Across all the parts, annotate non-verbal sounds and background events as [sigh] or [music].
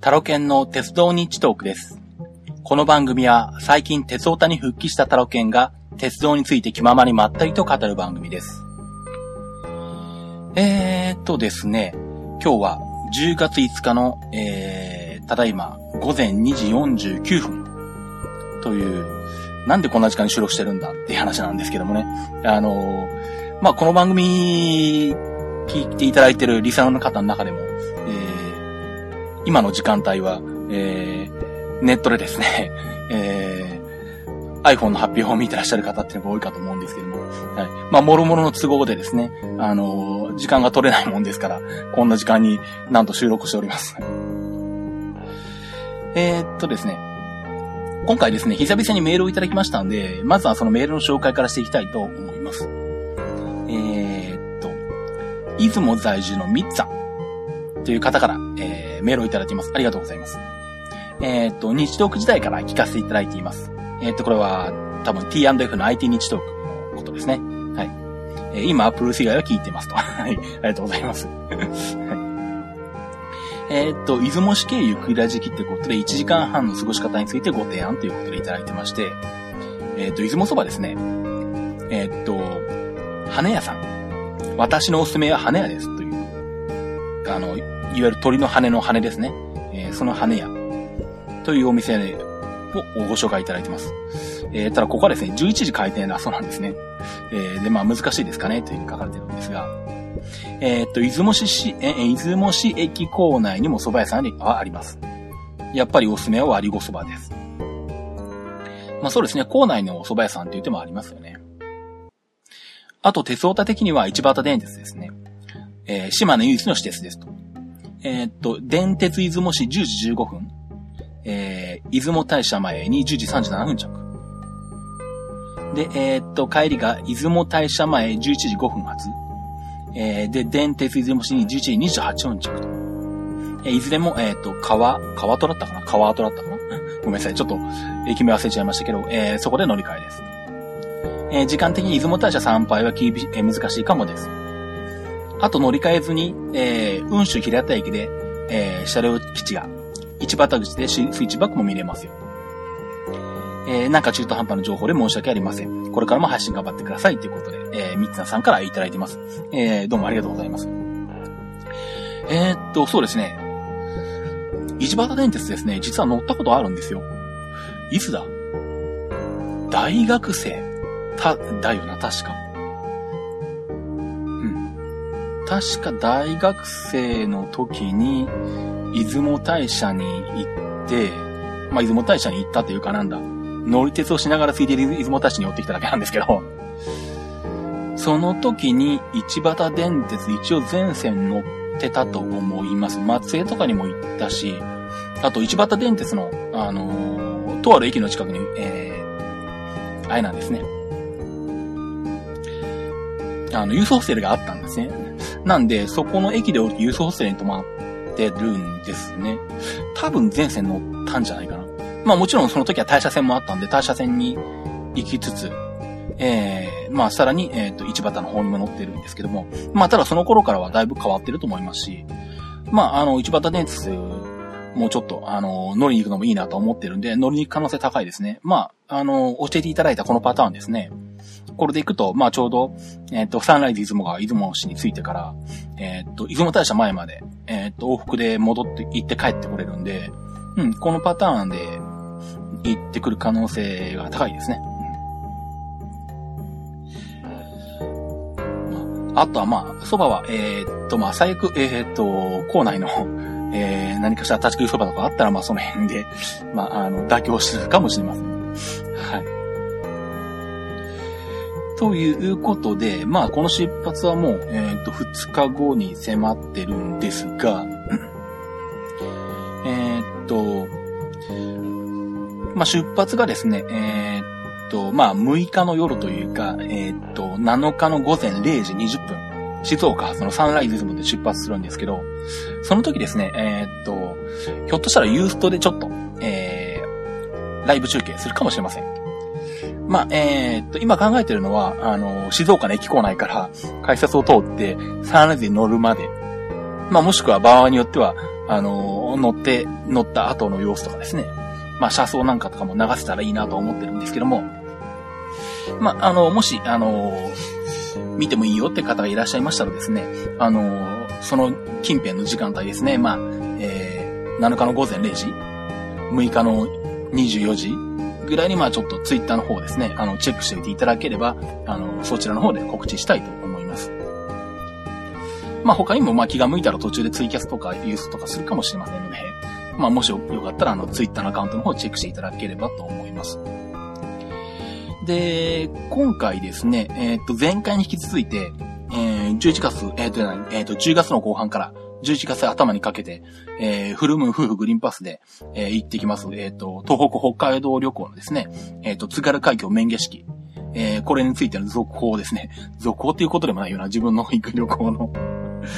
タロケンの鉄道日トークです。この番組は最近鉄オタに復帰したタロケンが鉄道について気ままにまったりと語る番組です。えーっとですね、今日は10月5日の、えー、ただいま午前2時49分という、なんでこんな時間に収録してるんだっていう話なんですけどもね。あのーまあ、この番組聞いていただいてるリサナーの方の中でも、今の時間帯は、えー、ネットでですね、[laughs] えー、iPhone の発表を見てらっしゃる方っていうのが多いかと思うんですけども、はい。まあ、もろもろの都合でですね、あのー時間が取れないもんですから、こんな時間になんと収録しております。えーっとですね、今回ですね、久々にメールをいただきましたんで、まずはそのメールの紹介からしていきたいと思います。えーっと、出雲在住のみっさんという方から、えーメールをいただいています。ありがとうございます。えーっと、日トーク時代から聞かせていただいています。えーっと、これは多分 T&F の IT 日トークのことですね。はい。えー今、Apple 以外は聞いてますと。[laughs] はい。ありがとうございます。はいえーっと、出雲市経由繰り出時期ってことで1時間半の過ごし方についてご提案ということでいただいてまして、えーっと、出雲そばですね。えーっと、羽屋さん。私のおすすめは羽屋です、あの、いわゆる鳥の羽の羽ですね。えーその羽屋というお店をご紹介いただいてます。えーただここはですね、11時開店だそうなんですね。えーで、まあ難しいですかねというふうに書かれてるんですが、えっと、出雲市市、え出雲市駅構内にも蕎麦屋さんはあります。やっぱりおすすめは割りご蕎麦です。まあそうですね、構内のお蕎麦屋さんって言ってもありますよね。あと、鉄オタ的には市畑電鉄ですね。えー島根唯一の私鉄ですと。えーっと、電鉄出雲市10時15分。えー出雲大社前に10時37分着。で、えーっと、帰りが出雲大社前11時5分発。えーで、電鉄出雲市に11時28分着と。えーいずれも、えーっと、川、川戸だったかな？川戸だったかな？[laughs] ごめんなさい。ちょっと、駅名忘れちゃいましたけど、えーそこで乗り換えです。えー時間的に出雲大社参拝は厳し、えー難しいかもです。あと乗り換えずに、えー、雲州平田駅で、えー車両基地が、市畑口でスイッチバックも見れますよ。えーなんか中途半端な情報で申し訳ありません。これからも配信頑張ってくださいということで、えー、みつなさんからいただいてます。えーどうもありがとうございます。えーっと、そうですね。市畑電鉄ですね、実は乗ったことあるんですよ。いつだ？大学生た、だよな、確か。確か大学生の時に、出雲大社に行って、まあ、出雲大社に行ったというかなんだ、乗り鉄をしながらついて出雲大社に寄ってきただけなんですけど、その時に市畑電鉄一応全線乗ってたと思います。松江とかにも行ったし、あと市畑電鉄の、あのーとある駅の近くに、えー、あれなんですね。あの、ユースホテルがあったんですね。なんで、そこの駅で降りてユースホステルに泊まってるんですね。多分全線乗ったんじゃないかな。まあもちろんその時は大社線もあったんで、大社線に行きつつ、えー、まあさらに、えっ、と、市畑の方にも乗ってるんですけども、まあただその頃からはだいぶ変わってると思いますし、まああの、市畑電鉄、もうちょっと、あの、乗りに行くのもいいなと思ってるんで、乗りに行く可能性高いですね。まあ、あの、教えていただいたこのパターンですね。これで行くと、まあちょうど、えっ、と、サンライズ出雲が出雲市に着いてから、えっ、と、出雲大社前まで、えっ、と、往復で戻って、行って帰ってこれるんで、うん、このパターンで行ってくる可能性が高いですね。あとはまあ、蕎麦は、えっ、と、まあ、最悪、えっ、と、校内の、[laughs] えー、何かしら立ち食い蕎麦とかあったら、まあ、その辺で、まあ、あの、妥協するかもしれません。ということで、まあ、この出発はもう、えっ、と、2日後に迫ってるんですが、[clears throat] えっと、まあ、出発がですね、えーっと、まあ、6日の夜というか、えーっと、7日の午前0時20分、静岡発のサンライズズムで出発するんですけど、その時ですね、えーっと、ひょっとしたらユーストでちょっと、えー、ライブ中継するかもしれません。まあ、えーっと、今考えてるのは、あの、静岡の駅構内から改札を通って、サンライズに乗るまで、まあ、もしくは場合によっては、あの、乗って、乗った後の様子とかですね。まあ、車窓なんかとかも流せたらいいなと思ってるんですけども、まあ、あの、もし、あの、見てもいいよって方がいらっしゃいましたらですね、あの、その近辺の時間帯ですね、まあ、えー、7日の午前0時、6日の24時ぐらいに、まあちょっとツイッターの方ですね、あの、チェックしておいていただければ、あの、そちらの方で告知したいと思います。まあ他にも、まあ気が向いたら途中でツイキャスとかユースとかするかもしれませんので、まあもしよかったら、あの、ツイッターのアカウントの方をチェックしていただければと思います。で、今回ですね、えっ、ー、と、前回に引き続いて、えー、11月、えっ、ー、と、えっ、ー、と、10月の後半から、11月頭にかけて、えー、フルムーン夫婦グリーンパスで、えー、行ってきます。えっ、ー、と、東北北海道旅行のですね、えっ、と、津軽海峡免下式。えー、これについての続報ですね。[laughs] 続報っていうことでもないような、自分の行く旅行の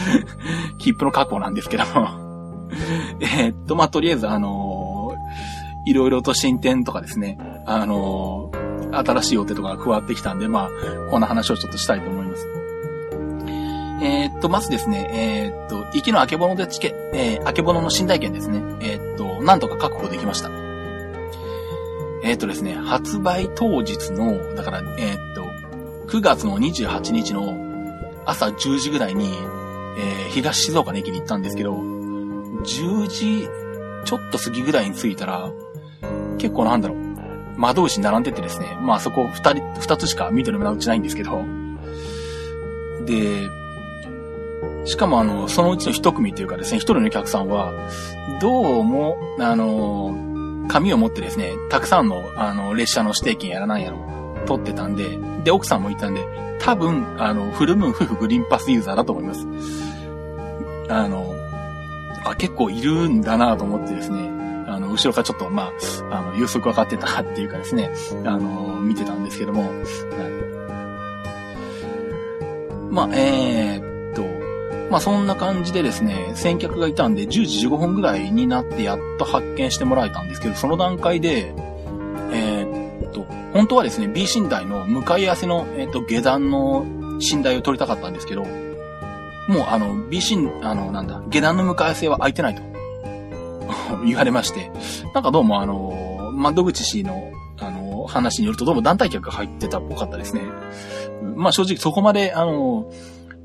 [laughs] 切符の確保なんですけども [laughs] えっと、まあ、とりあえず、あのー、いろいろと進展とかですね、あのー、新しい予定とかが加わってきたんで、まあ、こんな話をちょっとしたいと思います。えー、っと、まずですね、えー、っと、行きのあけぼのでチケ、えー、あけぼのの寝台券ですね。えー、っと、なんとか確保できました。えー、っとですね、発売当日の、だから、えー、っと、9月の28日の朝10時ぐらいに、えー、東静岡の駅に行ったんですけど、10時ちょっと過ぎぐらいに着いたら、結構なんだろう、窓口に並んでてですね、まあそこ二人、二つしか緑の窓口ないんですけど、で、しかもあの、そのうちの一組っていうかですね、一人のお客さんは、どうも、あの、紙を持ってですね、たくさんの、あの、列車の指定券やらないやろ、取ってたんで、で、奥さんもいたんで、多分、あの、フルムーン夫婦グリーンパスユーザーだと思います。あの、あ、結構いるんだなと思ってですね、あの、後ろからちょっと、まあ、あの、予測分かってたっていうかですね、あの、見てたんですけども、はい。まあ、えー、まあそんな感じでですね、先客がいたんで10時15分ぐらいになってやっと発見してもらえたんですけど、その段階で、えー、っと、本当はですね、B 寝台の向かい合わせの、えー、っと、下段の寝台を取りたかったんですけど、もうあの、B 寝、あの、なんだ、下段の向かい合わせは空いてないと [laughs] 言われまして、なんかどうもあの、窓口氏の、あの、話によるとどうも団体客が入ってたっぽかったですね。まあ正直そこまで、あの、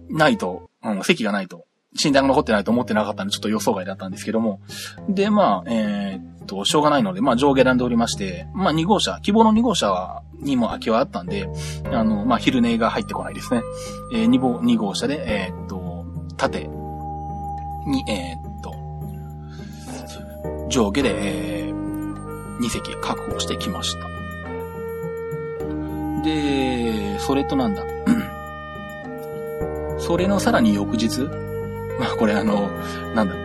ないとうん、席がないと、診断が残ってないと思ってなかったんで、ちょっと予想外だったんですけども。で、まあ、えー、っと、しょうがないので、まあ、上下選んでおりまして、まあ、2号車、希望の2号車、にも空きはあったんで、あの、まあ、昼寝が入ってこないですね。えー、2, 号2号車で、えー、っと、縦に、え、っと、上下で、え、2席確保してきました。で、それとなんだ。それのさらに翌日、まあこれあの、なんだ、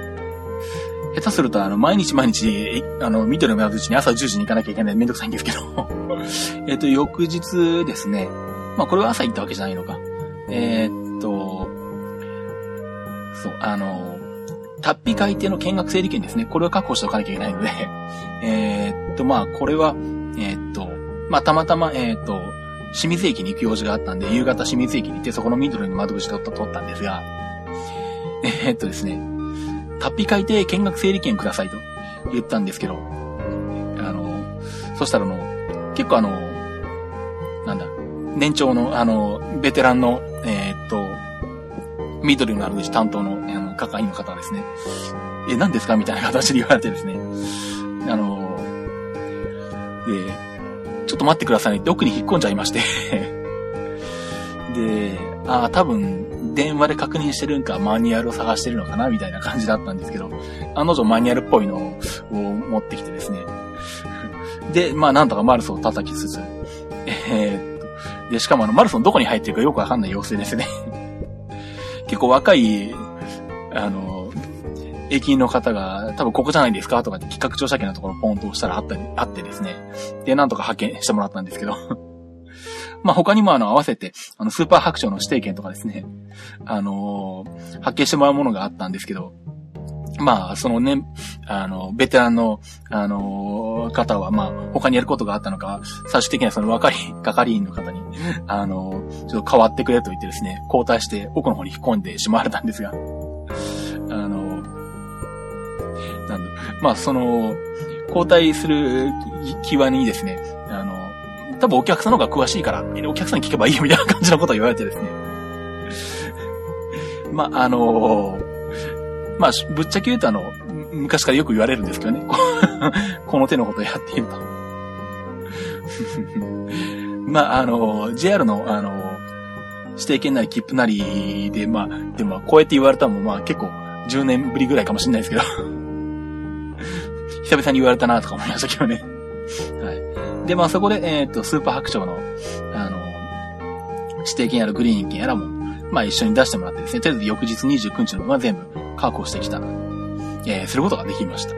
下手するとあの、毎日毎日、あの、見てる目うちに朝10時に行かなきゃいけないめんどくさいんですけど [laughs] えっと、翌日ですね。まあこれは朝行ったわけじゃないのか。えー、っと、そう、あの、タッピ海底の見学整理券ですね。これを確保しておかなきゃいけないので [laughs] えっと、まあこれは、えー、っと、まあたまたま、えー、っと、清水駅に行く用事があったんで、夕方清水駅に行って、そこのミドルに窓口で取ったんですが、[laughs] えー、っとですね、タッピ書いて見学整理券くださいと言ったんですけど、あの、そしたらあの、結構あの、なんだ、年長の、あの、ベテランの、えー、っと、ミドルのある口担当の、あの、係員の方はですね、え、何ですかみたいな形で言われてですね、あの、で、ちょっと待ってくださいって奥に引っ込んじゃいましてで、ああ、多分、電話で確認してるんか、マニュアルを探してるのかな、みたいな感じだったんですけど、あの女マニュアルっぽいのを持ってきてですね。で、まあ、なんとかマルソンを叩きつつ、えー、っと、で、しかもあの、マルソンどこに入ってるかよくわかんない様子ですね。結構若い、あの、駅員の方が、多分ここじゃないですかとかって企画乗車券のところポンと押したらあったり、あってですね。で、なんとか派遣してもらったんですけど。[laughs] まあ他にもあの合わせて、あのスーパー白鳥の指定券とかですね、あのー、発見してもらうものがあったんですけど、まあ、そのね、あの、ベテランの、あのー、方は、まあ、他にやることがあったのか、最終的にはその若い係員の方に、[laughs] あのー、ちょっと変わってくれと言ってですね、交代して奥の方に引っ込んでしまわれたんですが、あのなん、まあ、その、交代する際にですね、あの、多分お客さんの方が詳しいから、お客さんに聞けばいいよみたいな感じのことを言われてですね。[laughs] まあ、あのまあ、ぶっちゃけ言うとあの、昔からよく言われるんですけどね。[laughs] この手のことをやっていると。[laughs] まあ、あの、JR の、あの、指定券なり切符なりで、まあ、でも、こうやって言われたのも、まあ、結構、10年ぶりぐらいかもしれないですけど。久々に言われたなとか思いましたけどね。[laughs] はい。で、まあ、そこで、えっ、ー、と、スーパー白鳥の、あの、指定券やらグリーン券やらも、まあ、一緒に出してもらってですね、とりあえず翌日29日の分は全部確保してきた、えー、することができました。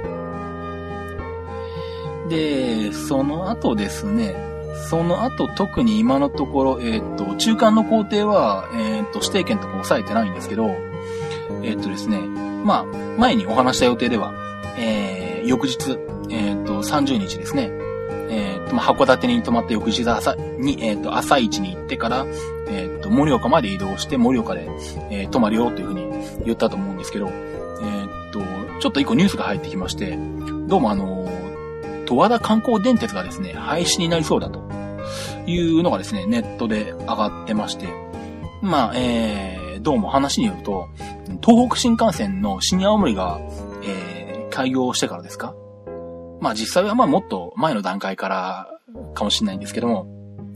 で、その後ですね、その後特に今のところ、えっ、ー、と、中間の工程は、えっ、ー、と、指定権とか抑えてないんですけど、えっ、ー、とですね、まあ、前にお話した予定では、えー、翌日、えっ、と、30日ですね、えっ、と、ま、函館に泊まった翌日朝に、えっ、と、朝一に行ってから、えっ、と、盛岡まで移動して、盛岡で、え泊まるよというふうに言ったと思うんですけど、えっ、と、ちょっと一個ニュースが入ってきまして、どうもあの十和田観光電鉄がですね、廃止になりそうだというのがですね、ネットで上がってまして、まあ、えー、どうも話によると、東北新幹線の新青森が、開業してからですか？まあ実際はまあもっと前の段階からかもしれないんですけども、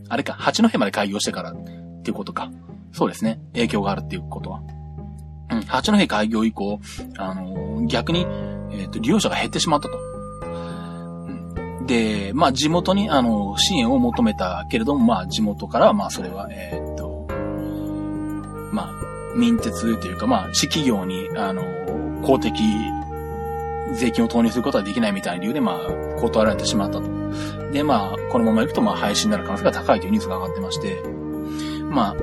あれか、八戸まで開業してからっていうことか。そうですね。影響があるっていうことは。うん、八戸開業以降、あのー、逆に、えっ、ー、と、利用者が減ってしまったと。で、まあ地元にあの支援を求めたけれども、まあ地元からはまあそれは、え、っと、まあ民鉄というかまあ市企業にあの公的税金を投入することはできないみたいな理由でまあ断られてしまったと。で、まあこのまま行くとまあ廃止になる可能性が高いというニュースが上がってまして、まあ、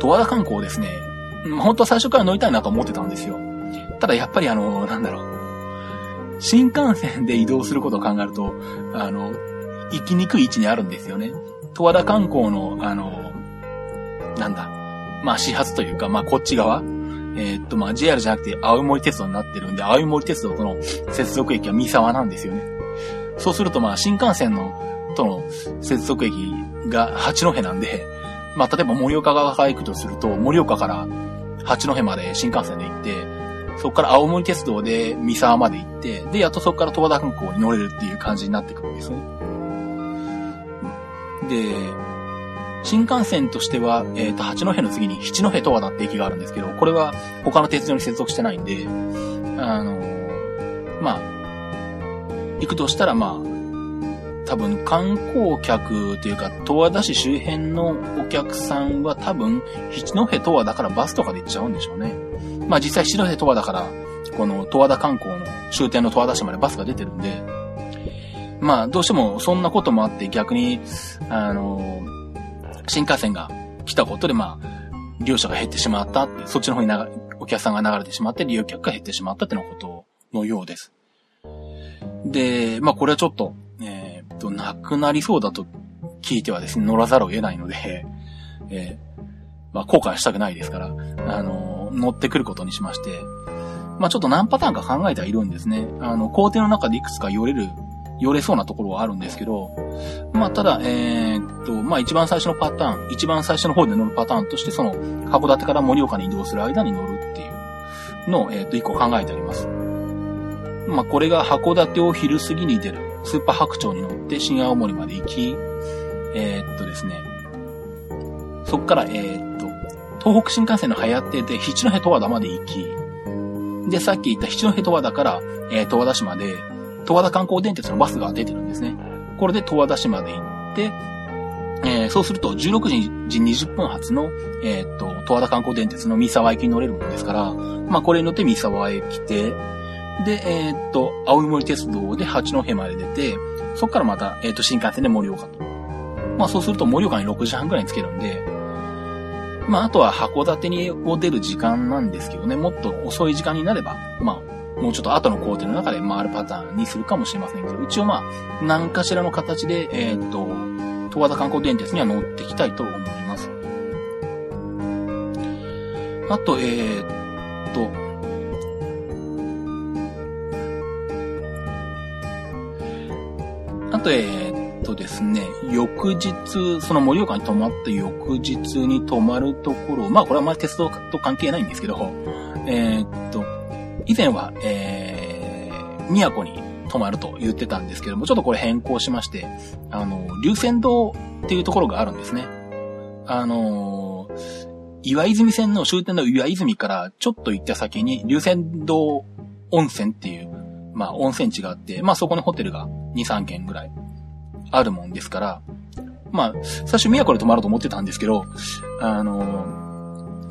十和田観光ですね、本当は最初から乗りたいなと思ってたんですよ。ただやっぱりあの、なんだろう。新幹線で移動することを考えると、あの、行きにくい位置にあるんですよね。十和田観光の、あの、なんだ、まあ始発というか、まあこっち側、えー、っと、まあ JR じゃなくて青森鉄道になってるんで、青森鉄道との接続駅は三沢なんですよね。そうするとまあ新幹線の、との接続駅が八戸なんで、まあ例えば盛岡側から行くとすると、盛岡から八戸まで新幹線で行って、そこから青森鉄道で三沢まで行って、で、やっとそこから十和田空港に乗れるっていう感じになってくるんですね。で、新幹線としては、えっ、ー、と、八戸の次に七戸十和田って駅があるんですけど、これは他の鉄道に接続してないんで、あのまあ、行くとしたら、まあ、多分観光客というか、十和田市周辺のお客さんは多分、七戸十和田からバスとかで行っちゃうんでしょうね。まあ実際白瀬十和だから、この十和田観光の終点の十和田市までバスが出てるんで、まあどうしてもそんなこともあって逆に、あの、新幹線が来たことでまあ、利用者が減ってしまったって、そっちの方に流お客さんが流れてしまって利用客が減ってしまったってのことのようです。で、まあこれはちょっと、えー、っと、なくなりそうだと聞いてはですね、乗らざるを得ないので、[laughs] えー、まあ後悔したくないですから、あの乗ってくることにしまして、まあちょっと何パターンか考えてはいるんですね。あの、工程の中でいくつか寄れる、寄れそうなところはあるんですけど、まあただ、えー、っと、まあ一番最初のパターン、一番最初の方で乗るパターンとして、その、函館から盛岡に移動する間に乗るっていうのを、えー、っと、一個考えてあります。まあこれが函館を昼過ぎに出る、スーパー白鳥に乗って新青森まで行き、えー、っとですね、そっから、えー、っと、東北新幹線の流行ってで、七戸十和田まで行き、で、さっき言った七戸十和田から、えー、十和田市まで、十和田観光電鉄のバスが出てるんですね。これで十和田市まで行って、えー、そうすると16時20分発の、えー、っと、十和田観光電鉄の三沢駅に乗れるものですから、まあこれに乗って三沢へ来て、で、えー、っと、青森鉄道で八戸まで出て、そこからまた、えー、っと、新幹線で盛岡と。まあそうすると盛岡に6時半くらいに着けるんで、まあ、あとは函館にを出る時間なんですけどね、もっと遅い時間になれば、まあ、もうちょっと後の工程の中で回るパターンにするかもしれませんけど、一応まあ、何かしらの形で、えー、っと、十和田観光電鉄には乗っていきたいと思います。あと、えー、っと、あと、えー、っとですね、翌日、その盛岡に泊まった翌日に泊まるところ、まあこれはあまあ鉄道と関係ないんですけど、えー、っと、以前は、えー、宮古に泊まると言ってたんですけども、ちょっとこれ変更しまして、あの、流泉堂っていうところがあるんですね。あの、岩泉線の終点の岩泉からちょっと行った先に流泉堂温泉っていう、まあ温泉地があって、まあそこにホテルが2、3軒ぐらいあるもんですから、まあ、最初宮古で泊まろうと思ってたんですけど、あの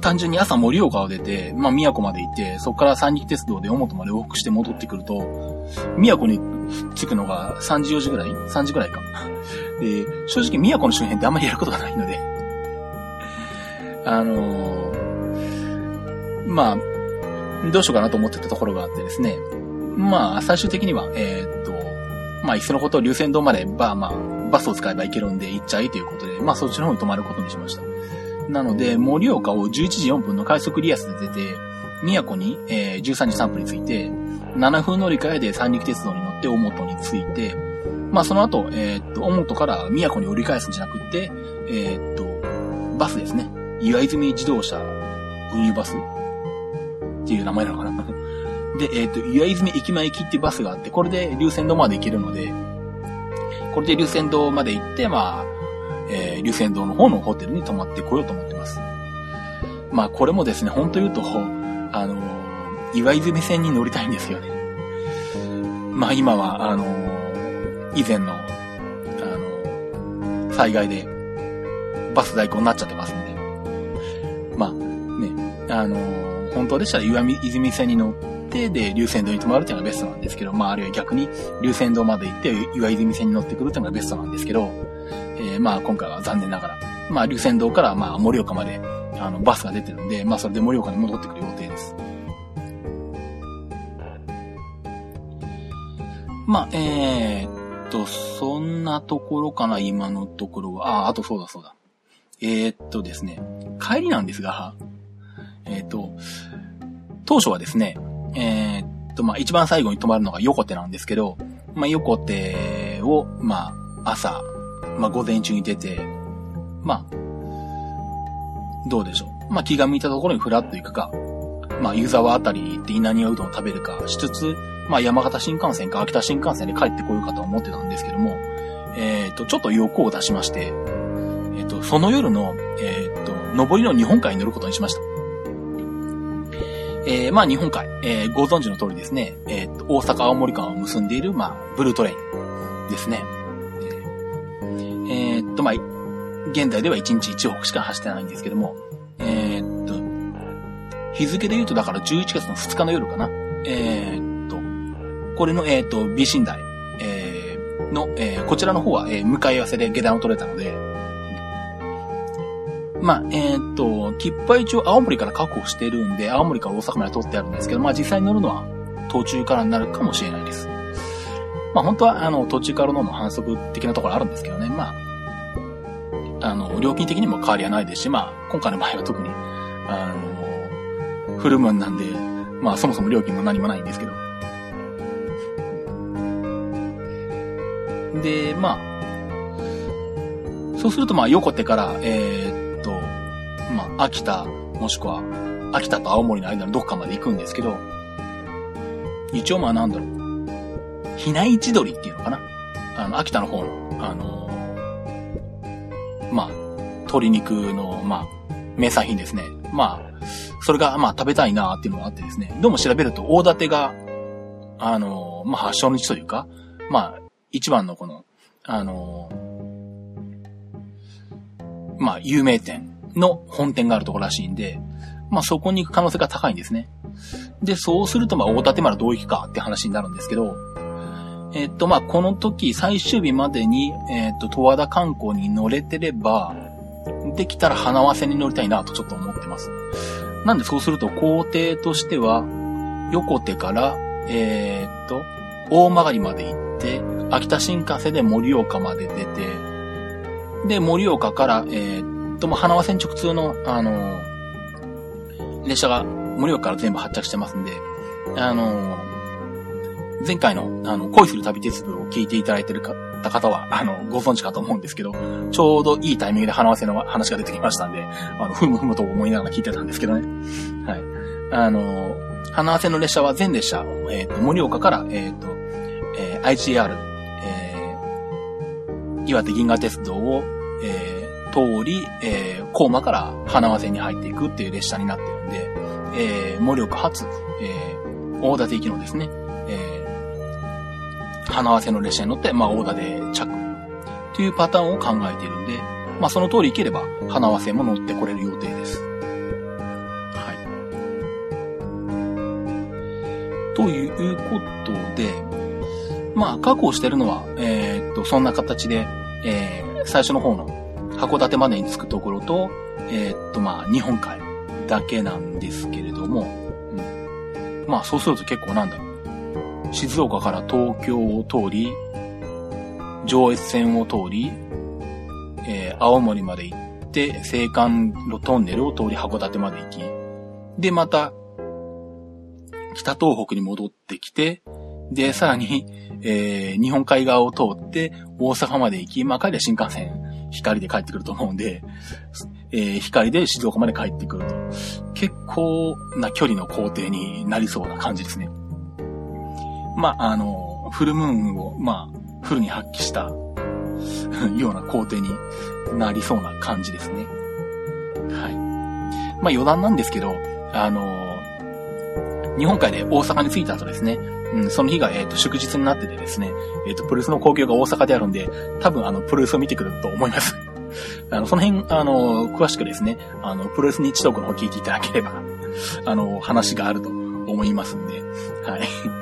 単純に朝盛岡を出て、まあ宮古まで行って、そこから三陸鉄道で大本まで往復して戻ってくると、宮古に着くのが3時4時ぐらい ?3 時ぐらいか。で、正直宮古の周辺ってあんまりやることがないので、あのまあ、どうしようかなと思ってたところがあってですね。まあ、最終的には、えー、っと、まあ、いっそのこと流線道まで、ば、まあ、バスを使えば行けるんで行っちゃいということで、まあ、そっちの方に泊まることにしました。なので、盛岡を11時4分の快速リアスで出て、宮古に、えー、13時3分に着いて、7分乗り換えで三陸鉄道に乗って大本に着いて、まあその後、えー、っと、大本から宮古に折り返すんじゃなくって、えー、っと、バスですね。岩泉自動車運輸バスっていう名前なのかなで、えっ、と、岩泉駅前行きっていうバスがあって、これで流線道まで行けるので、これで流線道まで行って、まあ、えー、流線道の方のホテルに泊まってこようと思ってます。まあ、これもですね、本当言うと、あの、岩泉線に乗りたいんですよね。まあ、今は、あの、以前の、あの災害で、バス代行になっちゃってますんで。まあ、ね、あの本当でしたら岩泉線に乗って、で、流線道に泊まるっていうのがベストなんですけど、まあ、あるいは逆に流線道まで行って、岩泉線に乗ってくるっていうのがベストなんですけど、まあ、今回は残念ながら、まあ、流線道から、まあ、盛岡まで、あの、バスが出てるんで、まあ、それで盛岡に戻ってくる予定です。まあ、えー、っと、そんなところかな、今のところは。あ、あとそうだそうだ。えー、っとですね、帰りなんですが、えー、っと、当初はですね、えー、っと、まあ、一番最後に泊まるのが横手なんですけど、まあ、横手を、まあ、朝、まあ、午前中に出て、まあ、どうでしょう。まあ、気が向いたところにふらっと行くか、まあ、湯沢あたり行って稲庭うどんを食べるかしつつ、まあ、山形新幹線か秋田新幹線で帰ってこようかと思ってたんですけども、えっ、と、ちょっと欲を出しまして、えっ、と、その夜の、えっ、と、上りの日本海に乗ることにしました。えー、まあ日本海、えー、ご存知の通りですね、えっー、大阪青森間を結んでいる、まあ、ブルートレインですね。と、まあ、現在では1日1往復しか走ってないんですけども、えー、っと、日付で言うとだから11月の2日の夜かな。えー、っと、これの、えー、っと、美寝台、えー、の、えー、こちらの方は、えー、向かい合わせで下段を取れたので、まあ、えー、っと、切符は一応青森から確保してるんで、青森から大阪まで取ってあるんですけど、まあ実際に乗るのは途中からになるかもしれないです。まあ本当は、あの、途中からの反則的なところあるんですけどね、まあ、あの、料金的にも変わりはないですし、まあ、今回の場合は特に、あの、フルムーンなんで、まあそもそも料金も何もないんですけど。で、まあ、そうするとまあ横手から、えー、まあ、秋田、もしくは、秋田と青森の間のどっかまで行くんですけど、一応まあなんだろう、ひな市鳥っていうのかなあの、秋田の方の、あの、鶏肉の、まあ、名産品ですね。まあ、それが、まあ、食べたいなっていうのがあってですね、どうも調べると、大館が、あの、まあ、発祥の地というか、まあ、一番のこの、あの、まあ、有名店の本店があるところらしいんで、まあそこに行く可能性が高いんですね。で、そうするとまあ大館丸どう行くかって話になるんですけど、えっとまあこの時最終日までに、えっと十和田観光に乗れてれば、できたら花わせに乗りたいなとちょっと思ってます。なんでそうすると工程としては、横手から、えー、っと、大曲まで行って、秋田新幹線で盛岡まで出て、で、盛岡から、えー、とも花輪線直通の、あのー、列車が盛岡から全部発着してますんで、あのー、前回の、あの、恋する旅鉄道を聞いていただいてるかった方は、あの、ご存知かと思うんですけど、ちょうどいいタイミングで花わせの話が出てきましたんで、あの、ふむふむと思いながら聞いてたんですけどね。はい。あの、花合わせの列車は全列車、えっ、ー、と、盛岡から、えっ、ー、と、えー、IGR、えー、岩手銀河鉄道を、えー、通り、えー、高馬から花合せに入っていくっていう列車になってるんで、えー、盛岡発、えー、大館行きのですね、花合わせの列車に乗って、まあ、大館で着というパターンを考えているんで、まあ、その通り行ければ、花合わせも乗ってこれる予定です。はい。ということで、まあ、確保してるのは、えー、っと、そんな形で、えー、最初の方の函館までに着くところと、えー、っと、まあ、日本海だけなんですけれども、うん。まあ、そうすると結構なんだろう。静岡から東京を通り、上越線を通り、えー、青森まで行って、青函路トンネルを通り函館まで行き、で、また、北東北に戻ってきて、で、さらに、えー、日本海側を通って大阪まで行き、まあ、帰りは新幹線、光で帰ってくると思うんで、えー、光で静岡まで帰ってくると。結構な距離の工程になりそうな感じですね。まあ、あの、フルムーンを、まあ、フルに発揮した [laughs] ような工程になりそうな感じですね。はい。まあ余談なんですけど、あの日本海で大阪に着いた後ですね、うん、その日が、えっ、ー、と、祝日になっててですね、えっ、ー、と、プロレスの興行が大阪であるんで、多分、あの、プロレスを見てくると思います。[laughs] あの、その辺、あの、詳しくですね、あの、プロレス日トークの方聞いていただければ、あの、話があると思いますんで、はい。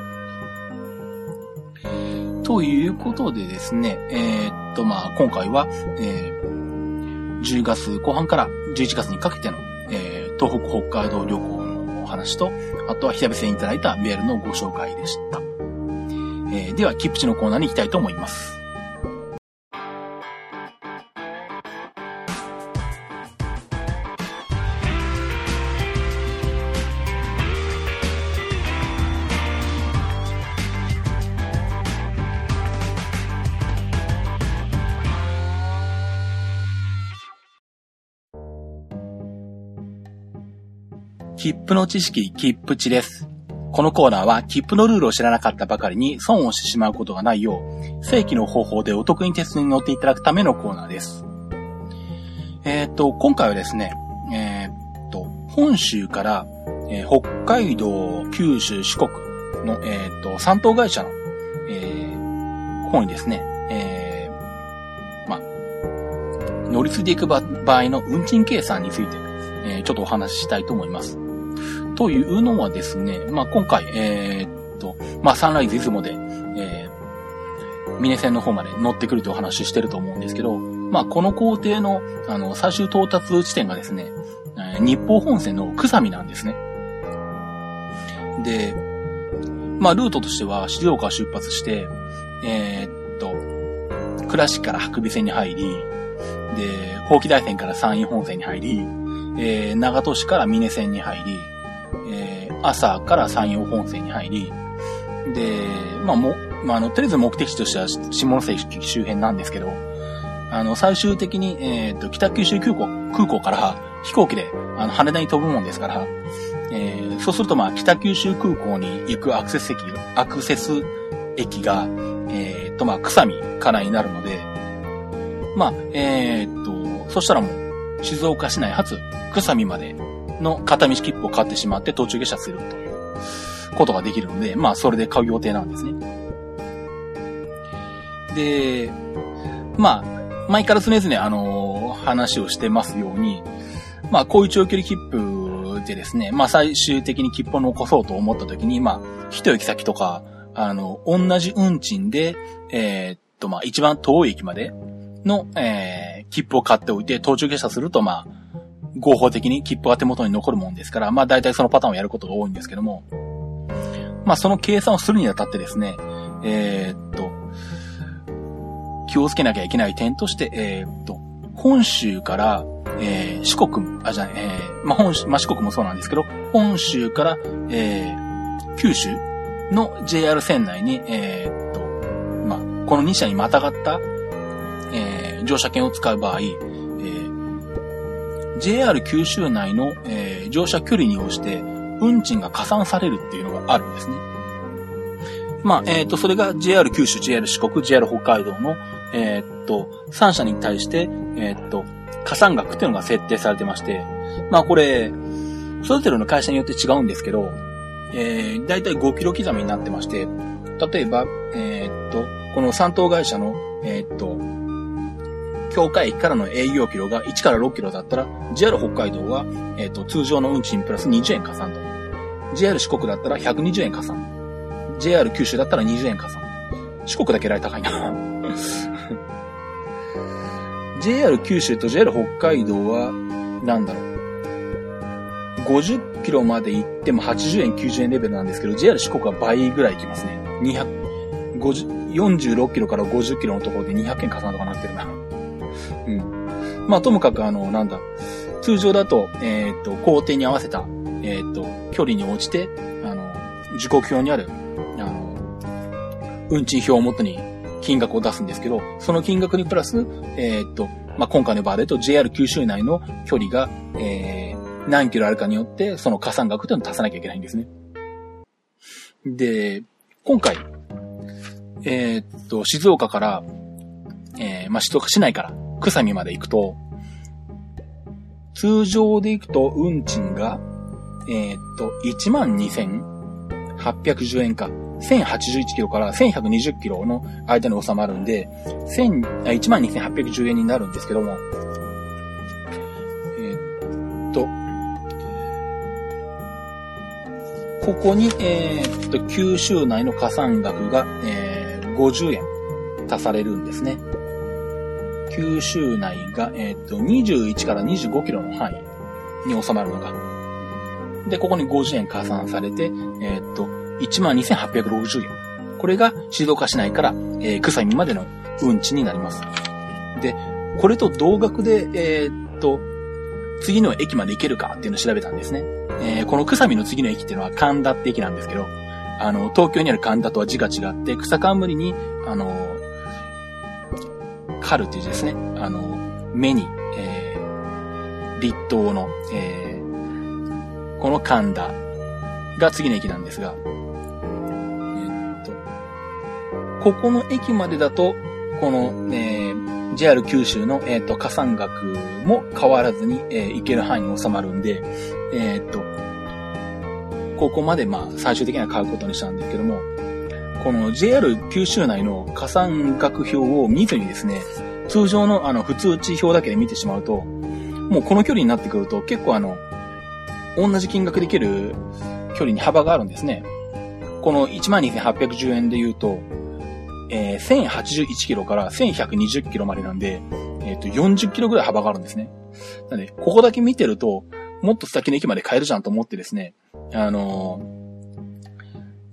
ということでですね、えー、っと、まあ、今回は、えー、10月後半から11月にかけての、えー、東北北海道旅行のお話と、あとは久々にいただいたメールのご紹介でした。えー、では、キプチのコーナーに行きたいと思います。切符の知識、切符値です。このコーナーは切符のルールを知らなかったばかりに損をしてしまうことがないよう、正規の方法でお得に鉄に乗っていただくためのコーナーです。えっ、と、今回はですね、えっ、と、本州から、えー、北海道、九州、四国の、えっ、と、三等会社の、え、方にですね、えー、ま乗り継いでいく場合の運賃計算について、えちょっとお話ししたいと思います。というのはですね、まあ、今回、えー、っと、まあ、サンライズ出雲で、えー、峰線の方まで乗ってくるというお話ししてると思うんですけど、まあ、この工程の、あの、最終到達地点がですね、えー、日報本線の草見なんですね。で、まあ、ルートとしては、静岡を出発して、えー、っと、倉敷から白尾線に入り、で、宝気大線から山陰本線に入り、えー、長門市から峰線に入り、朝から山陽本線に入り、で、まあも、まあ、あの、とりあえず目的地としては下関周辺なんですけど、あの、最終的に、えっ、ー、と、北九州空港、空港から飛行機で、あの、羽田に飛ぶもんですから、えー、そうすると、まあ、北九州空港に行くアクセス駅、アクセス駅が、えっ、ー、と、まあ、草見からになるので、まあ、えっ、と、そしたらもう、静岡市内初、草見までの片道切符を買ってしまって途中下車するということができるので、まあそれで買う予定なんですね。で、まあ、前から常々あの、話をしてますように、まあこういう長距離切符でですね、まあ最終的に切符を残そうと思った時に、まあ、一駅先とか、あの、同じ運賃で、えー、っと、まあ一番遠い駅までの、えー、切符を買っておいて、途中下車すると、まあ、合法的に切符が手元に残るもんですから、まあ大体そのパターンをやることが多いんですけども、まあその計算をするにあたってですね、えー、っと、気をつけなきゃいけない点として、えー、っと、本州から、えー、四国、あ、じゃあ、えー、まあ本州、まあ四国もそうなんですけど、本州から、えー、九州の JR 線内に、えー、っと、まあ、この2社にまたがった、えー、乗車券を使う場合、JR 九州内の、えー、乗車距離に応じて、運賃が加算されるっていうのがあるんですね。まあ、えっ、ー、と、それが JR 九州、JR 四国、JR 北海道の、えっ、と、3社に対して、えっ、と、加算額っていうのが設定されてまして、まあこれ、それぞれの会社によって違うんですけど、えー、だいたい5キロ刻みになってまして、例えば、え、っと、この三等会社の、え、っと、境界駅からの営業キロが1から6キロだったら、JR 北海道は、えー、と、通常の運賃プラス20円加算と。JR 四国だったら120円加算。JR 九州だったら20円加算。四国だけらい高いな [laughs] JR 九州と JR 北海道は、なんだろう。50キロまで行っても80円、90円レベルなんですけど、JR 四国は倍ぐらい行きますね。200、50、46キロから50キロのところで200円加算とかなってるな。まあ、ともかくあの、なんだ。通常だと、えっ、と、工程に合わせた、えっ、と、距離に応じて、あの、時刻表にある、あの、運賃表をもとに金額を出すんですけど、その金額にプラス、えっ、と、まあ、今回の場合だと JR 九州内の距離が、えー、何キロあるかによって、その加算額っていうのを足さなきゃいけないんですね。で、今回、え、っと、静岡から、えー、まあ、静岡市内から、草見まで行くと、通常で行くと、運賃が、えー、っと、12,810円か、1081キロから1120キロの間に収まるんで、12,810円になるんですけども、えー、っと、ここに、えー、っと、九州内の加算額が、えー、50円足されるんですね。九州内が、えー、っと、21から25キロの範囲に収まるのが。で、ここに50円加算されて、えー、っと、12,860円。これが静岡市内から、えー、草見までの運賃になります。で、これと同額で、えー、っと、次の駅まで行けるかっていうのを調べたんですね。えー、この草見の次の駅っていうのは神田って駅なんですけど、あの、東京にある神田とは字が違って、草冠に、あの、狩るっていう字ですね。あの、目に、えー、立冬の、えー、この神田が次の駅なんですが、え、っと、ここの駅までだと、この、えー、JR 九州の、えっ、と、加算額も変わらずに、えー、行ける範囲に収まるんで、えっと、ここまで、まあ、最終的には買うことにしたんですけども、この JR 九州内の加算額表を見ずにですね、通常のあの、普通値表だけで見てしまうと、もうこの距離になってくると結構あの、同じ金額できる距離に幅があるんですね。この12,810円で言うと、えー、1081キロから1120キロまでなんで、えっ、ー、と、40キロぐらい幅があるんですね。なので、ここだけ見てると、もっと先の駅まで買えるじゃんと思ってですね、あのー、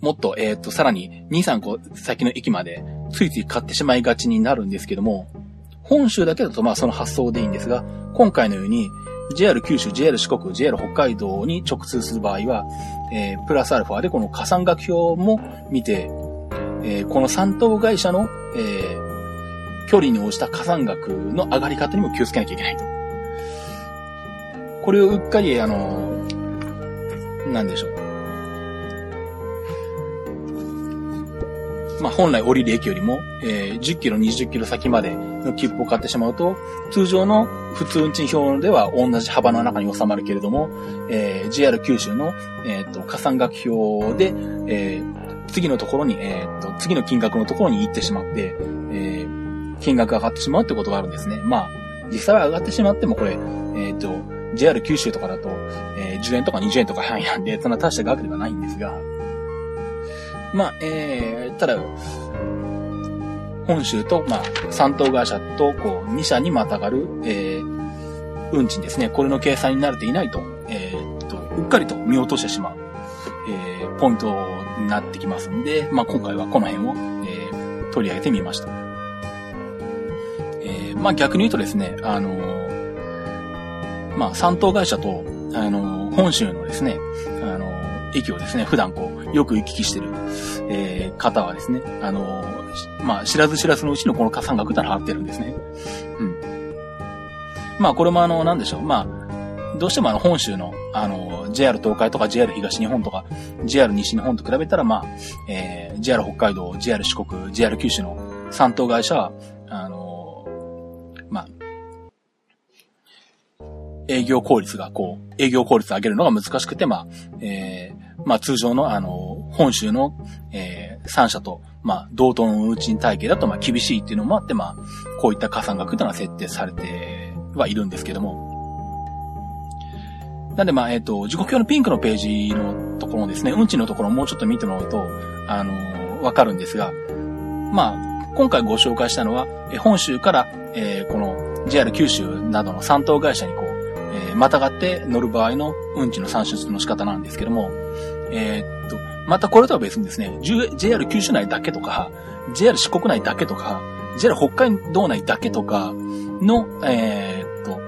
もっと、えっ、ー、と、さらに2、3個先の駅までついつい買ってしまいがちになるんですけども、本州だけだとまあその発想でいいんですが、今回のように JR 九州、JR 四国、JR 北海道に直通する場合は、えー、プラスアルファでこの加算額表も見て、えー、この3等会社の、えー、距離に応じた加算額の上がり方にも気をつけなきゃいけないと。これをうっかり、あの、なんでしょう。まあ、本来降りる駅よりも、えー、10キロ、20キロ先までの切符を買ってしまうと、通常の普通運賃表では同じ幅の中に収まるけれども、えー、JR 九州の、えっ、ー、と、加算額表で、えー、次のところに、えっ、と、次の金額のところに行ってしまって、えー、金額が上がってしまうってことがあるんですね。まあ、実際は上がってしまってもこれ、えっ、と、JR 九州とかだと、えー、10円とか20円とか範囲なんで、そんな大した額ではないんですが、まあ、えー、ただ、本州と、まあ、三等会社と、こう、2社にまたがる、えー、運賃ですね。これの計算に慣れていないと、えー、っと、うっかりと見落としてしまう、えー、ポイントになってきますんで、まあ、今回はこの辺を、えー、取り上げてみました。えー、まあ、逆に言うとですね、あのー、まあ、三等会社と、あのー、本州のですね、あの駅をですね、普段こう、よく行き来してる、えー、方はですね、あのー、まあ、知らず知らずのうちのこの加算額ってのはってるんですね。うん。まあ、これもあの、なんでしょう。まあ、どうしてもあの、本州の、あの、JR 東海とか JR 東日本とか、JR 西日本と比べたら、まあ、えー、JR 北海道、JR 四国、JR 九州の三等会社は、あの、営業効率がこう、営業効率を上げるのが難しくて、まあ、えー、まあ通常のあの、本州の、えー、3社と、まあ、同等の運賃体系だと、まあ厳しいっていうのもあって、まあ、こういった加算額というのが設定されてはいるんですけども。なんで、まあ、えっ、ー、と、時刻表のピンクのページのところですね、運賃のところをもうちょっと見てもらうと、あのわかるんですが、まあ、今回ご紹介したのは、本州から、えー、この JR 九州などの三等会社にこう、えー、またがって乗る場合の運賃の算出の仕方なんですけども、えー、っと、またこれとは別にですね、JR 九州内だけとか、JR 四国内だけとか、JR 北海道内だけとかの、えー、っと、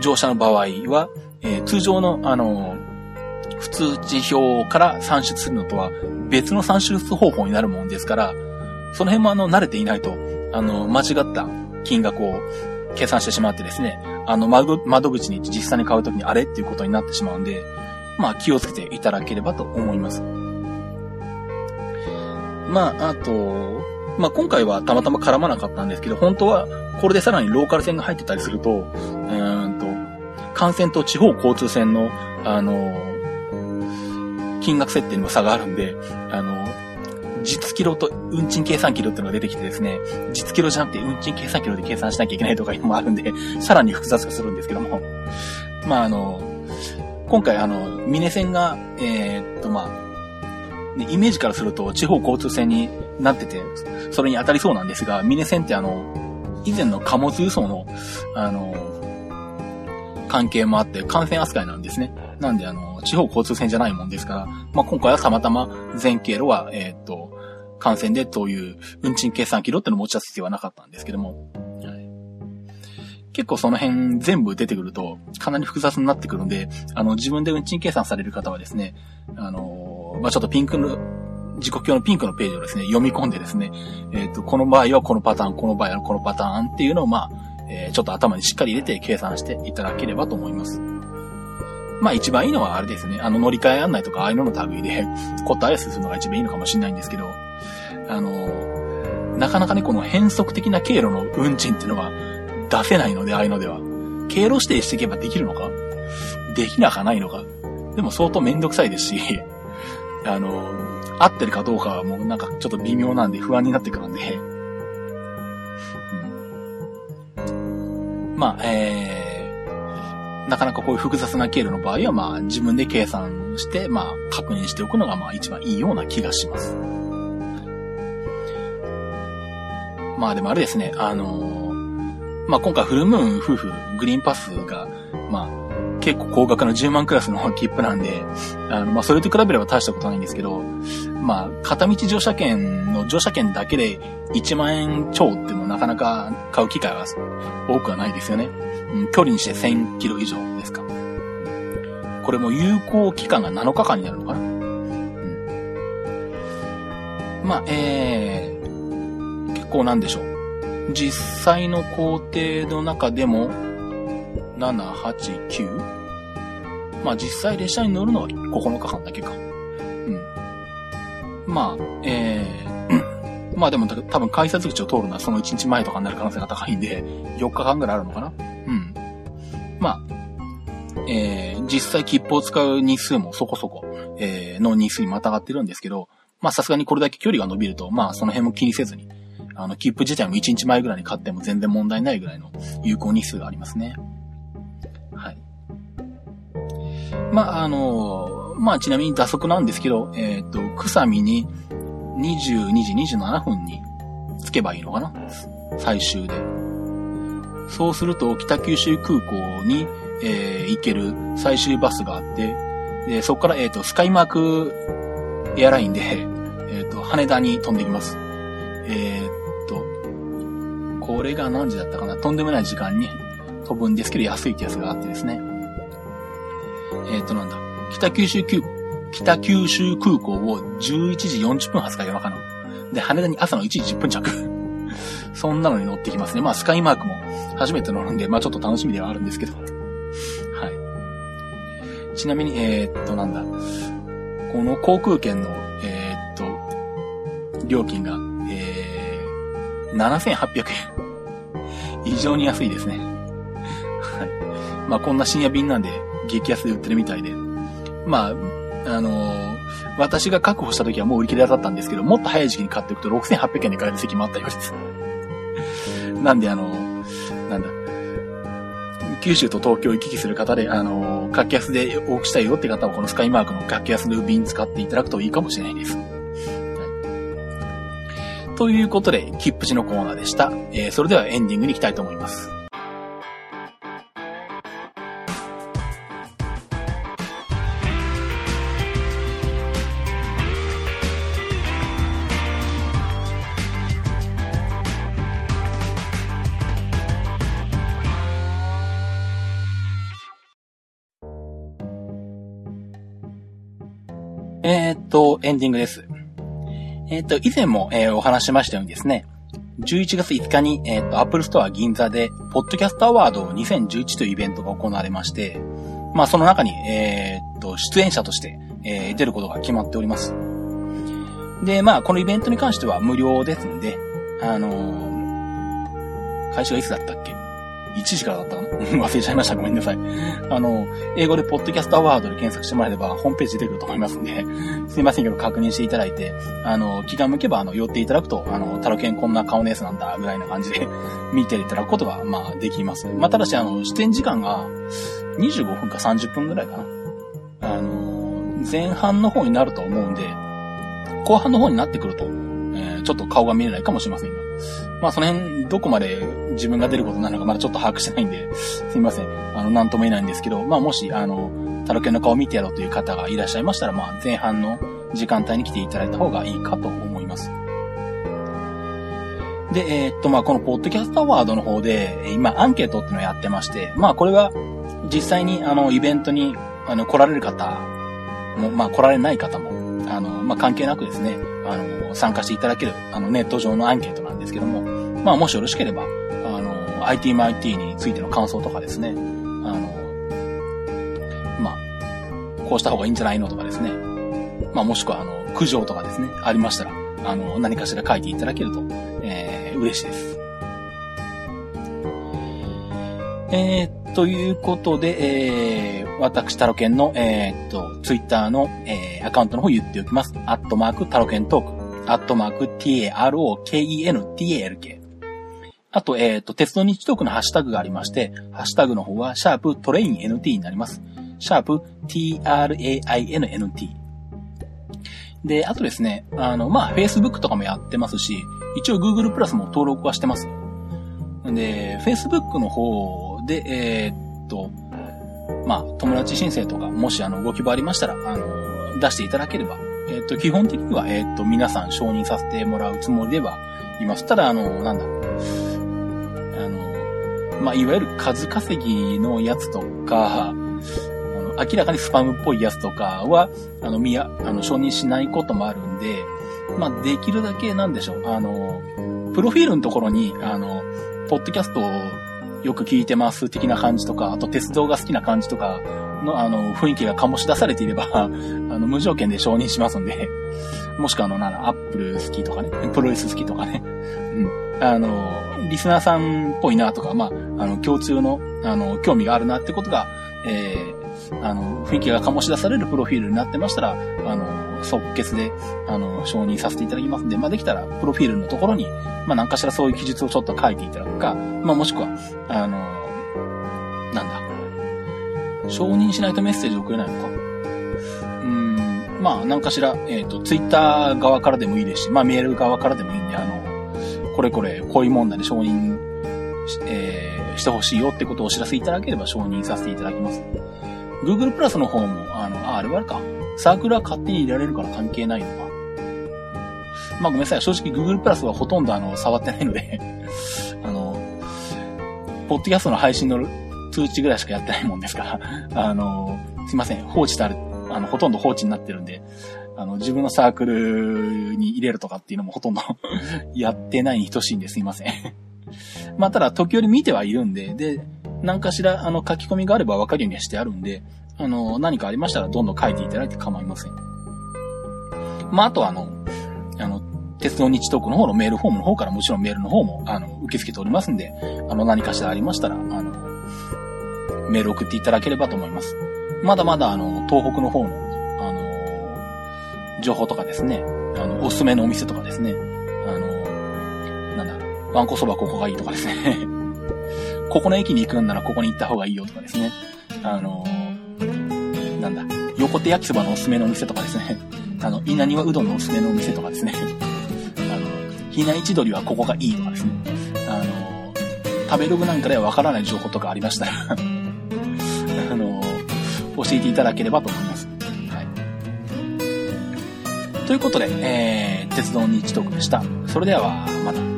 乗車の場合は、えー、通常の、あの、普通地表から算出するのとは別の算出方法になるもんですから、その辺もあの、慣れていないと、あの、間違った金額を計算してしまってですね、あの、窓、窓口に行って実際に買うときにあれっていうことになってしまうんで、まあ気をつけていただければと思います。まあ、あと、まあ今回はたまたま絡まなかったんですけど、本当はこれでさらにローカル線が入ってたりすると、うんと、幹線と地方交通線の、あの、金額設定にも差があるんで、あの、実キロと運賃計算キロっていうのが出てきてですね、実キロじゃなくて運賃計算キロで計算しなきゃいけないとかいうのもあるんで、[laughs] さらに複雑化するんですけども。まあ、あの、今回あの、ミネ線が、えー、っと、まあ、イメージからすると地方交通線になってて、それに当たりそうなんですが、ミネ線ってあの、以前の貨物輸送の、あの、関係もあって、感染扱いなんですね。なんで、あの、地方交通線じゃないもんですから、まあ、今回はたまたま全経路は、えー、っと、感染でという運賃計算機ロってのを持ち出す必要はなかったんですけども、はい、結構その辺全部出てくるとかなり複雑になってくるんで、あの、自分で運賃計算される方はですね、あの、まあ、ちょっとピンクの、時刻表のピンクのページをですね、読み込んでですね、えっ、ー、と、この場合はこのパターン、この場合はこのパターンっていうのを、まあ、えー、ちょっと頭にしっかり入れて計算していただければと思います。まあ一番いいのはあれですね。あの乗り換え案内とかああいうのの類で答えするのが一番いいのかもしれないんですけど、あの、なかなかね、この変則的な経路の運賃っていうのは出せないので、ああいうのでは。経路指定していけばできるのか？できなかないのか？でも相当めんどくさいですし、[laughs] あの、合ってるかどうかはもうなんかちょっと微妙なんで不安になってくるんで、まあ、えー、なかなかこういう複雑な経路の場合は、まあ、自分で計算して、まあ、確認しておくのが、まあ、一番いいような気がします。まあ、でもあれですね、あのー、まあ、今回フルムーン夫婦グリーンパスが、まあ、結構高額な10万クラスの切符なんで、あの、まあ、それと比べれば大したことないんですけど、まあ、片道乗車券の乗車券だけで1万円超ってもなかなか買う機会は多くはないですよね。うん、距離にして1000キロ以上ですか。これも有効期間が7日間になるのかな。うん、まあ、えー、結構なんでしょう。実際の工程の中でも、7、8、9? まあ実際列車に乗るのは9日間だけか。うん。まあ、えー、[clears throat] まあでも多分改札口を通るのはその1日前とかになる可能性が高いんで、[laughs] 4日間ぐらいあるのかなうん。まあ、えー、実際切符を使う日数もそこそこ、えー、の日数にまたがってるんですけど、まあさすがにこれだけ距離が伸びると、まあその辺も気にせずに、あの、切符自体も1日前ぐらいに買っても全然問題ないぐらいの有効日数がありますね。まあ、あの、まあちなみに打足なんですけど、えっ、ー、と、くさみに22時27分に着けばいいのかな？最終で。そうすると北九州空港に、えー、行ける最終バスがあって、でそこから、えっ、ー、と、スカイマークエアラインで、えっ、ー、と、羽田に飛んできます。えっと、これが何時だったかな？とんでもない時間に飛ぶんですけど、安いってやつがあってですね。えっと、なんだ。北九州北九州空港を11時40分発か夜中の。で、羽田に朝の1時10分着。[laughs] そんなのに乗ってきますね。まあ、スカイマークも初めて乗るんで、まあちょっと楽しみではあるんですけど。はい。ちなみに、えー、っと、なんだ。この航空券の、えー、っと、料金が、えー、7800円。[laughs] 異常に安いですね。はい。まあこんな深夜便なんで、激安で売ってるみたいで。まあ、あのー、私が確保した時はもう売り切れだったんですけど、もっと早い時期に買っておくと6800円で買える席もあったようです。[laughs] なんであのー、なんだ、九州と東京行き来する方で、あのー、格安で多くしたいよって方はこのスカイマークの格安の便使っていただくといいかもしれないです。ということで、切符地のコーナーでした。えー、それではエンディングに行きたいと思います。えー、っと、エンディングです。えー、っと、以前も、えー、お話しましたようにですね、11月5日に、えっと、Apple Store 銀座で、ポッドキャストアワード2011というイベントが行われまして、まあ、その中に、えっと、出演者として、え出ることが決まっております。で、まあ、このイベントに関しては無料ですんで、あの開始がいつだったっけ1時からだったかな？[laughs] 忘れちゃいました。ごめんなさい。あの、英語でポッドキャストアワードで検索してもらえれば、ホームページ出てくると思いますんで、[laughs] すいませんけど確認していただいて、あの、気が向けば、あの、寄っていただくと、あの、タロケンこんな顔ネースなんだ、ぐらいな感じで [laughs] 見ていただくことが、まあ、できます。まあ、ただし、あの、視点時間が、25分か30分ぐらいかな。あの、前半の方になると思うんで、後半の方になってくると、えー、ちょっと顔が見えないかもしれませんが。まあその辺、どこまで自分が出ることなのかまだちょっと把握してないんで、すいません。あの、なんとも言えないんですけど、まあもし、あの、タロケンの顔を見てやろうという方がいらっしゃいましたら、まあ前半の時間帯に来ていただいた方がいいかと思います。で、えー、っと、まあこのポッドキャストアワードの方で、今アンケートっていうのをやってまして、まあこれは実際にあのイベントにあの来られる方も、まあ来られない方も、あの、まあ関係なくですね、あの、参加していただける、あのネット上のアンケートなんですけども、まあもしよろしければ、IT マ IT についての感想とかですね、あの、まあ、こうした方がいいんじゃないのとかですね、まあもしくはあの、苦情とかですね、ありましたら、あの、何かしら書いていただけると、えー、嬉しいです。えー、ということで、えー、私、タロケンの、えー、っと、ツイッターの、えー、アカウントの方言っておきます。アットマーク、タロケントーク。アットマーク、t-a-r-o-k-e-n-t-a-l-k。あと、えっ、と、鉄道日トークのハッシュタグがありまして、ハッシュタグの方は、シャープトレイン NT になります。シャープ t-r-a-i-n-n-t。で、あとですね、あの、まあ、Facebook とかもやってますし、一応 Google プラスも登録はしてます。で、Facebook の方で、えー、っと、まあ、友達申請とか、もしあの、ご希望ありましたら、あの、出していただければ、えー、っと、基本的には、えー、っと、皆さん承認させてもらうつもりではいます。ただ、あの、なんだ、あの、まあ、いわゆる数稼ぎのやつとか、あの、明らかにスパムっぽいやつとかは、あの、みや、あの、承認しないこともあるんで、まあ、できるだけなんでしょう。あの、プロフィールのところに、あの、ポッドキャストをよく聞いてます的な感じとか、あと鉄道が好きな感じとかの、あの、雰囲気が醸し出されていれば、[laughs] あの、無条件で承認しますんで、もしくはあの、なんアップル好きとかね、プロレス好きとかね、うん。あの、リスナーさんっぽいなとか、まあ、あの、共通の、あの、興味があるなってことが、えー、あの、雰囲気が醸し出されるプロフィールになってましたら、あの、即決で、あの、承認させていただきますんで、まあ、できたら、プロフィールのところに、まあ、何かしらそういう記述をちょっと書いていただくか、まあ、もしくは、あの、なんだ、承認しないとメッセージ送れないのか。うん、まあ、何かしら、えっ、ー、と、ツイッター側からでもいいですし、まあ、メール側からでもいいんで、あの、これこれ、こういうもんなで承認し、えー、してほしいよってことをお知らせいただければ承認させていただきます。Google プラスの方も、あの、あ、あれはあれか。サークルは勝手に入れられるから関係ないのか。まあごめんなさい。正直 Google プラスはほとんどあの、触ってないので [laughs] あの、ポッドキャストの配信の通知ぐらいしかやってないもんですからあの、すいません。放置してあるあの、ほとんど放置になってるんで、あの、自分のサークルに入れるとかっていうのもほとんど [laughs] やってないに等しいんですいません [laughs] まあ、ただ、時折見てはいるんで、で、何かしら、あの、書き込みがあれば分かるようにはしてあるんで、あの、何かありましたらどんどん書いていただいて構いません。まあ、あとあの、あの、鉄道日トークの方のメールフォームの方からもちろんメールの方も、あの、受け付けておりますんで、あの、何かしらありましたら、あの、メール送っていただければと思います。まだまだあの、東北の方、の、情報とかですね、あの、おすすめのお店とかですね、あの、なんだ、わんこそばここがいいとかですね、[laughs] ここの駅に行くんならここに行った方がいいよとかですね、あの、なんだ、横手焼きそばのおすすめのお店とかですね、[laughs] あの、稲庭うどんのおすすめのお店とかですね、[laughs] あの、ひな一鳥はここがいいとかですね、あの、食べログなんかではわからない情報とかありましたらあの、教えていただければと思います。ということで、えー、鉄道日トークでした。それでは、また。